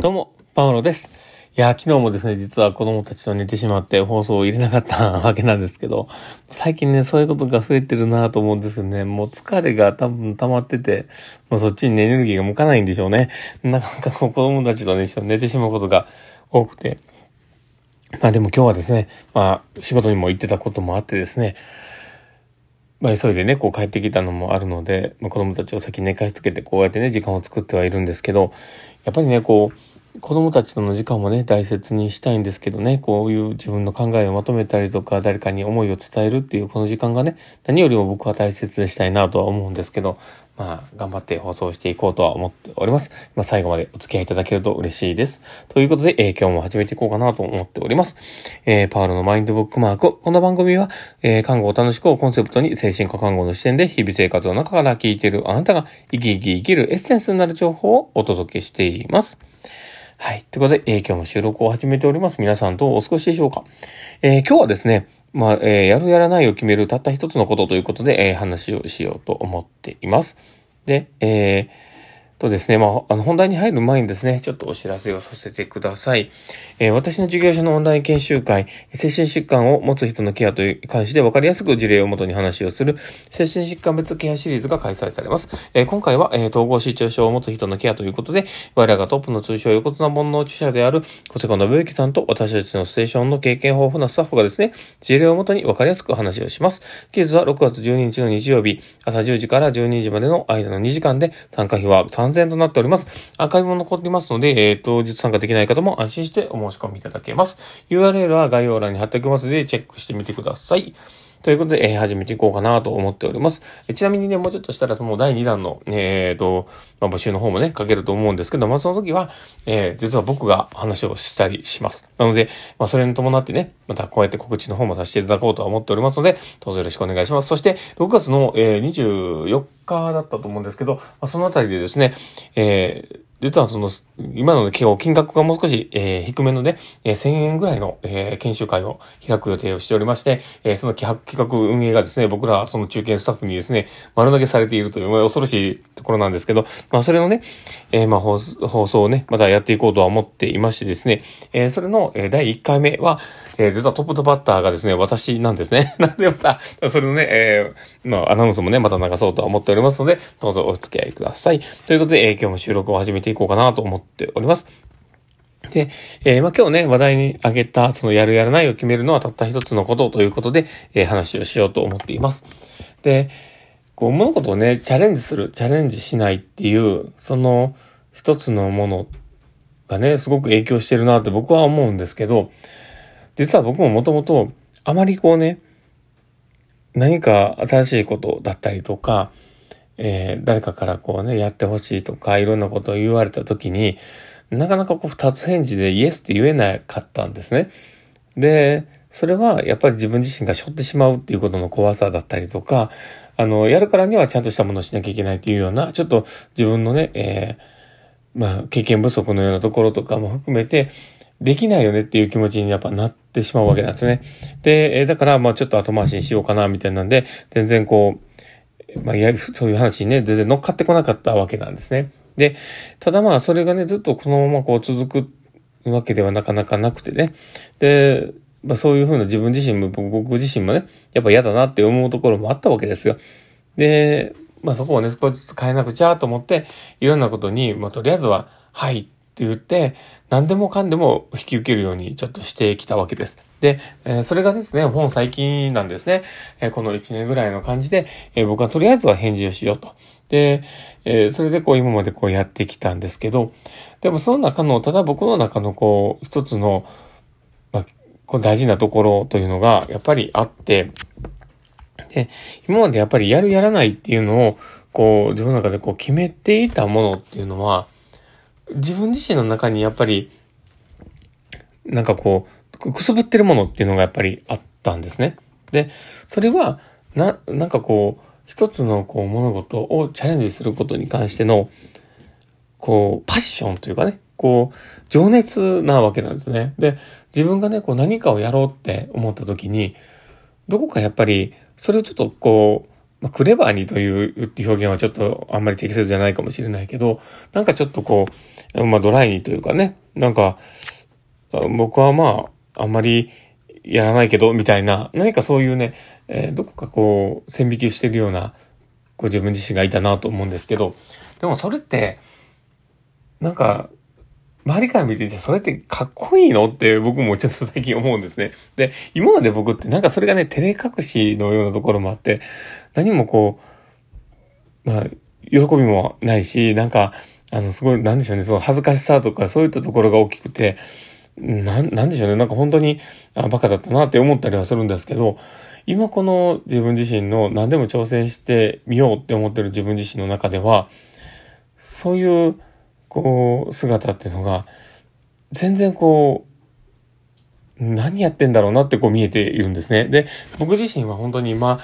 どうも、パウロです。いや、昨日もですね、実は子供たちと寝てしまって放送を入れなかったわけなんですけど、最近ね、そういうことが増えてるなと思うんですけどね、もう疲れが多分溜まってて、もうそっちにエネルギーが向かないんでしょうね。なかなかこう子供たちとね、一緒に寝てしまうことが多くて。まあでも今日はですね、まあ仕事にも行ってたこともあってですね、まあ急いでね、こう帰ってきたのもあるので、まあ、子供たちを先寝かしつけてこうやってね、時間を作ってはいるんですけど、やっぱりね、こう、子供たちとの時間もね、大切にしたいんですけどね、こういう自分の考えをまとめたりとか、誰かに思いを伝えるっていうこの時間がね、何よりも僕は大切でしたいなとは思うんですけど、まあ、頑張って放送していこうとは思っております。まあ、最後までお付き合いいただけると嬉しいです。ということで、えー、今日も始めていこうかなと思っております。えー、パウロのマインドブックマーク。この番組は、えー、看護を楽しくをコンセプトに精神科看護の視点で日々生活の中から聞いているあなたが生き生き生きるエッセンスになる情報をお届けしています。はい。ということで、えー、今日も収録を始めております。皆さんどうお過ごしでしょうか？えー、今日はですね、まあ、えー、やるやらないを決めるたった一つのことということで、え、話をしようと思っています。で、えー、とですね、まあ、あの、本題に入る前にですね、ちょっとお知らせをさせてください。えー、私の事業所のオンライン研修会、精神疾患を持つ人のケアという関して分かりやすく事例をもとに話をする、精神疾患別ケアシリーズが開催されます。えー、今回は、えー、統合失調症を持つ人のケアということで、我らがトップの通称横綱煩悩著者である小瀬子信之さんと私たちのステーションの経験豊富なスタッフがですね、事例をもとに分かりやすく話をします。期日は6月12日の日曜日、朝10時から12時までの間の2時間で、参加費は3 3000円となっております。アーカイブも残っていますので、えっ、ー、当日参加できない方も安心してお申し込みいただけます。URL は概要欄に貼っておきますので、チェックしてみてください。ということで、えー、始めていこうかなと思っております。えちなみにね、もうちょっとしたらその第2弾の、えっ、ー、と、まあ、募集の方もね、かけると思うんですけど、まあ、その時は、えー、実は僕が話をしたりします。なので、まあ、それに伴ってね、またこうやって告知の方もさせていただこうとは思っておりますので、どうぞよろしくお願いします。そして、6月の、えー、24日だったと思うんですけど、まあ、そのあたりでですね、えー、実はその、今の金額がもう少し、えー、低めのね、えー、1000円ぐらいの、えー、研修会を開く予定をしておりまして、えー、その企画運営がですね、僕らその中堅スタッフにですね、丸投げされているという、恐ろしいところなんですけど、まあそれのね、えー、まあ放送をね、またやっていこうとは思っていましてですね、えー、それの、えー、第1回目は、えー、実はトップとバッターがですね、私なんですね。なんでまた、それのね、えー、まあアナウンスもね、また流そうとは思っておりますので、どうぞお付き合いください。ということで、えー、今日も収録を始めていこうかなと思っております。で、えー、まあ、今日ね、話題に挙げた、そのやるやらないを決めるのはたった一つのことということで、えー、話をしようと思っています。で、こう、物事をね、チャレンジする、チャレンジしないっていう、その一つのものがね、すごく影響してるなって僕は思うんですけど、実は僕ももともと、あまりこうね、何か新しいことだったりとか、えー、誰かからこうね、やってほしいとか、いろんなことを言われた時に、なかなかこう二つ返事でイエスって言えなかったんですね。で、それはやっぱり自分自身が背負ってしまうっていうことの怖さだったりとか、あの、やるからにはちゃんとしたものをしなきゃいけないというような、ちょっと自分のね、えー、まあ、経験不足のようなところとかも含めて、できないよねっていう気持ちにやっぱなってしまうわけなんですね。で、だから、まあちょっと後回しにしようかな、みたいなんで、全然こう、まあ、いや、そういう話にね、全然乗っかってこなかったわけなんですね。で、ただまあ、それがね、ずっとこのままこう続くわけではなかなかなくてね。で、まあそういうふうな自分自身も、僕自身もね、やっぱ嫌だなって思うところもあったわけですよ。で、まあそこをね、少しずつ変えなくちゃと思って、いろんなことに、まあとりあえずは、はいって言って、何でもかんでも引き受けるようにちょっとしてきたわけです。で、え、それがですね、本最近なんですね。え、この1年ぐらいの感じで、え、僕はとりあえずは返事をしようと。で、えそれでこう今までこうやってきたんですけど、でもその中の、ただ僕の中のこう、一つの、まあ、こう大事なところというのがやっぱりあって、で、今までやっぱりやるやらないっていうのを、こう、自分の中でこう決めていたものっていうのは、自分自身の中にやっぱり、なんかこう、くすぶってるものっていうのがやっぱりあったんですね。で、それは、な、なんかこう、一つのこう物事をチャレンジすることに関しての、こう、パッションというかね、こう、情熱なわけなんですね。で、自分がね、こう何かをやろうって思った時に、どこかやっぱり、それをちょっとこう、まあ、クレバーにという表現はちょっとあんまり適切じゃないかもしれないけど、なんかちょっとこう、まあドライにというかね、なんか、僕はまあ、あんまりやらないけど、みたいな、何かそういうね、えー、どこかこう、線引きしてるような、こう自分自身がいたなと思うんですけど、でもそれって、なんか、周りから見て、じゃそれってかっこいいの？って僕もちょっと最近思うんですね。で、今まで僕ってなんかそれがね、照れ隠しのようなところもあって、何もこう、まあ、喜びもないし、なんか、あの、すごい、なんでしょうね、その恥ずかしさとかそういったところが大きくて、なん、なんでしょうね、なんか本当に、あ、バカだったなって思ったりはするんですけど、今この自分自身の何でも挑戦してみようって思ってる自分自身の中では、そういう、こう、姿っていうのが、全然こう、何やってんだろうなってこう見えているんですね。で、僕自身は本当に今、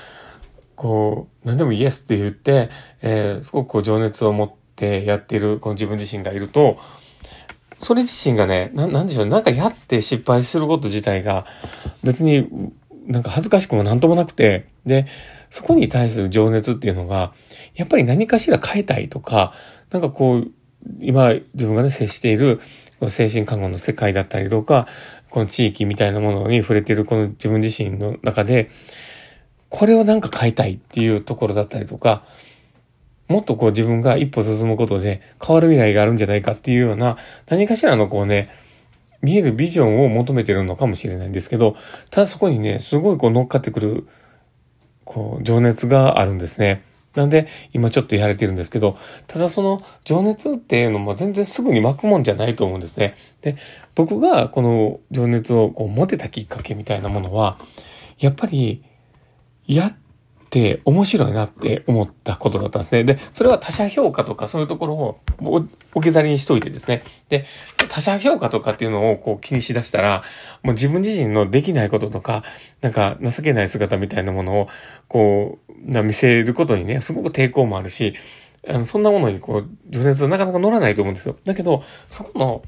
こう、何でもイエスって言って、えー、すごくこう情熱を持ってやっているこの自分自身がいると、それ自身がね、ななんでしょう、ねなんかやって失敗すること自体が別になんか恥ずかしくもなんともなくて、で、そこに対する情熱っていうのが、やっぱり何かしら変えたいとか、なんかこう、今自分がね、接している精神看護の世界だったりとか、この地域みたいなものに触れているこの自分自身の中で、これをなんか変えたいっていうところだったりとか、もっとこう自分が一歩進むことで変わる未来があるんじゃないかっていうような何かしらのこうね、見えるビジョンを求めてるのかもしれないんですけど、ただそこにね、すごいこう乗っかってくる、こう、情熱があるんですね。なんで、今ちょっとやれてるんですけど、ただその情熱っていうのも全然すぐに巻くもんじゃないと思うんですね。で、僕がこの情熱をこう持てたきっかけみたいなものは、やっぱり、やっって面白いなって思ったことだったんですね。で、それは他者評価とかそういうところを置き去りにしといてですね。で、他者評価とかっていうのをこう気にしだしたら、もう自分自身のできないこととか、なんか情けない姿みたいなものを、こう、な見せることにね、すごく抵抗もあるし、あの、そんなものにこう、除熱はなかなか乗らないと思うんですよ。だけど、そこの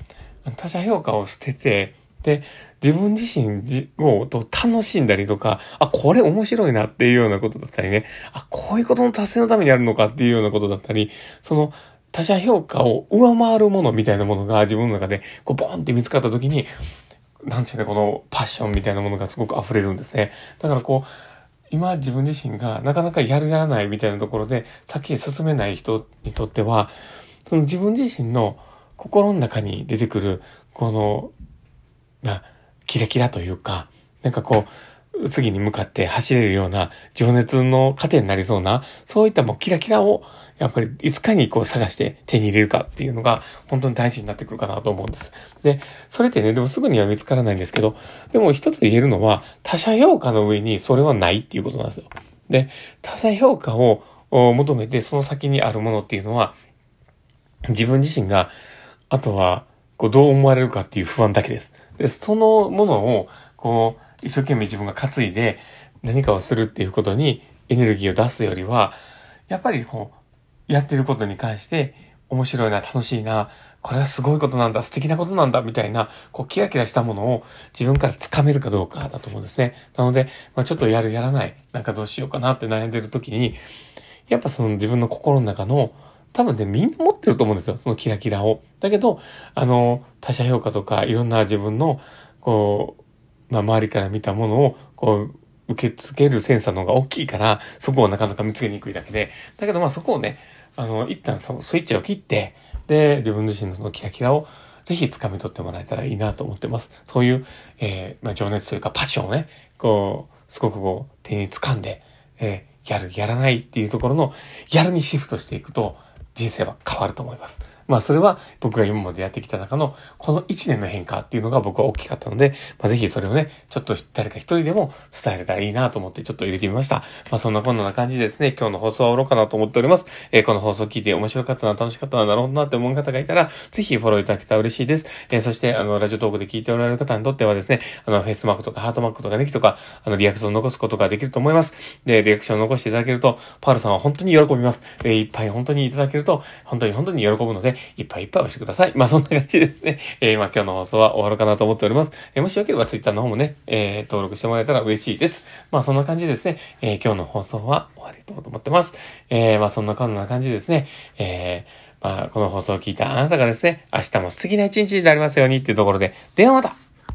他者評価を捨てて、で、自分自身を楽しんだりとか、あ、これ面白いなっていうようなことだったりね、あ、こういうことの達成のためにあるのかっていうようなことだったり、その、他者評価を上回るものみたいなものが自分の中で、こう、ボンって見つかった時に、なんちゅうね、このパッションみたいなものがすごく溢れるんですね。だからこう、今自分自身がなかなかやるやらないみたいなところで先へ進めない人にとっては、その自分自身の心の中に出てくる、このな、キラキラというか、なんかこう、次に向かって走れるような情熱の糧になりそうな、そういったもうキラキラを、やっぱりいつかにこう探して手に入れるかっていうのが本当に大事になってくるかなと思うんです。で、それってね、でもすぐには見つからないんですけど、でも一つ言えるのは、他者評価の上にそれはないっていうことなんですよ。で、他者評価を求めてその先にあるものっていうのは、自分自身が、あとは、こう、どう思われるかっていう不安だけです。で、そのものを、こう、一生懸命自分が担いで何かをするっていうことにエネルギーを出すよりは、やっぱりこう、やってることに関して面白いな、楽しいな、これはすごいことなんだ、素敵なことなんだ、みたいな、こう、キラキラしたものを自分から掴めるかどうかだと思うんですね。なので、まあ、ちょっとやる、やらない、なんかどうしようかなって悩んでる時に、やっぱその自分の心の中の多分ね、みんな持ってると思うんですよ。そのキラキラを。だけど、あの、他者評価とか、いろんな自分の、こう、まあ、周りから見たものを、こう、受け付けるセンサーの方が大きいから、そこをなかなか見つけにくいだけで。だけど、まあ、そこをね、あの、一旦そスイッチを切って、で、自分自身のそのキラキラを、ぜひ掴み取ってもらえたらいいなと思ってます。そういう、えー、まあ、情熱というかパッションをね、こう、すごくこう、手に掴んで、えー、やる、やらないっていうところの、やるにシフトしていくと、人生は変わると思います。まあそれは僕が今までやってきた中のこの1年の変化っていうのが僕は大きかったので、まあぜひそれをね、ちょっと誰か一人でも伝えれたらいいなと思ってちょっと入れてみました。まあそんなこんな感じでですね、今日の放送は終わろうかなと思っております。えー、この放送を聞いて面白かったな、楽しかったな、なるほどなって思う方がいたら、ぜひフォローいただけたら嬉しいです。えー、そしてあの、ラジオトークで聞いておられる方にとってはですね、あの、フェイスマークとかハートマークとかネギとか、あの、リアクションを残すことができると思います。で、リアクションを残していただけると、パールさんは本当に喜びます。えー、いっぱい本当にいただけると、本当に本当に喜ぶので、いっぱいいっぱい押してください。まあそんな感じですね。えー、まあ今日の放送は終わるかなと思っております。えー、もしよければ Twitter の方もね、えー、登録してもらえたら嬉しいです。まあそんな感じですね。えー、今日の放送は終わりと思ってます。えー、まあそんなこんな感じですね。えー、まあこの放送を聞いたあなたがですね、明日も素敵な一日になりますようにっていうところで、ではまた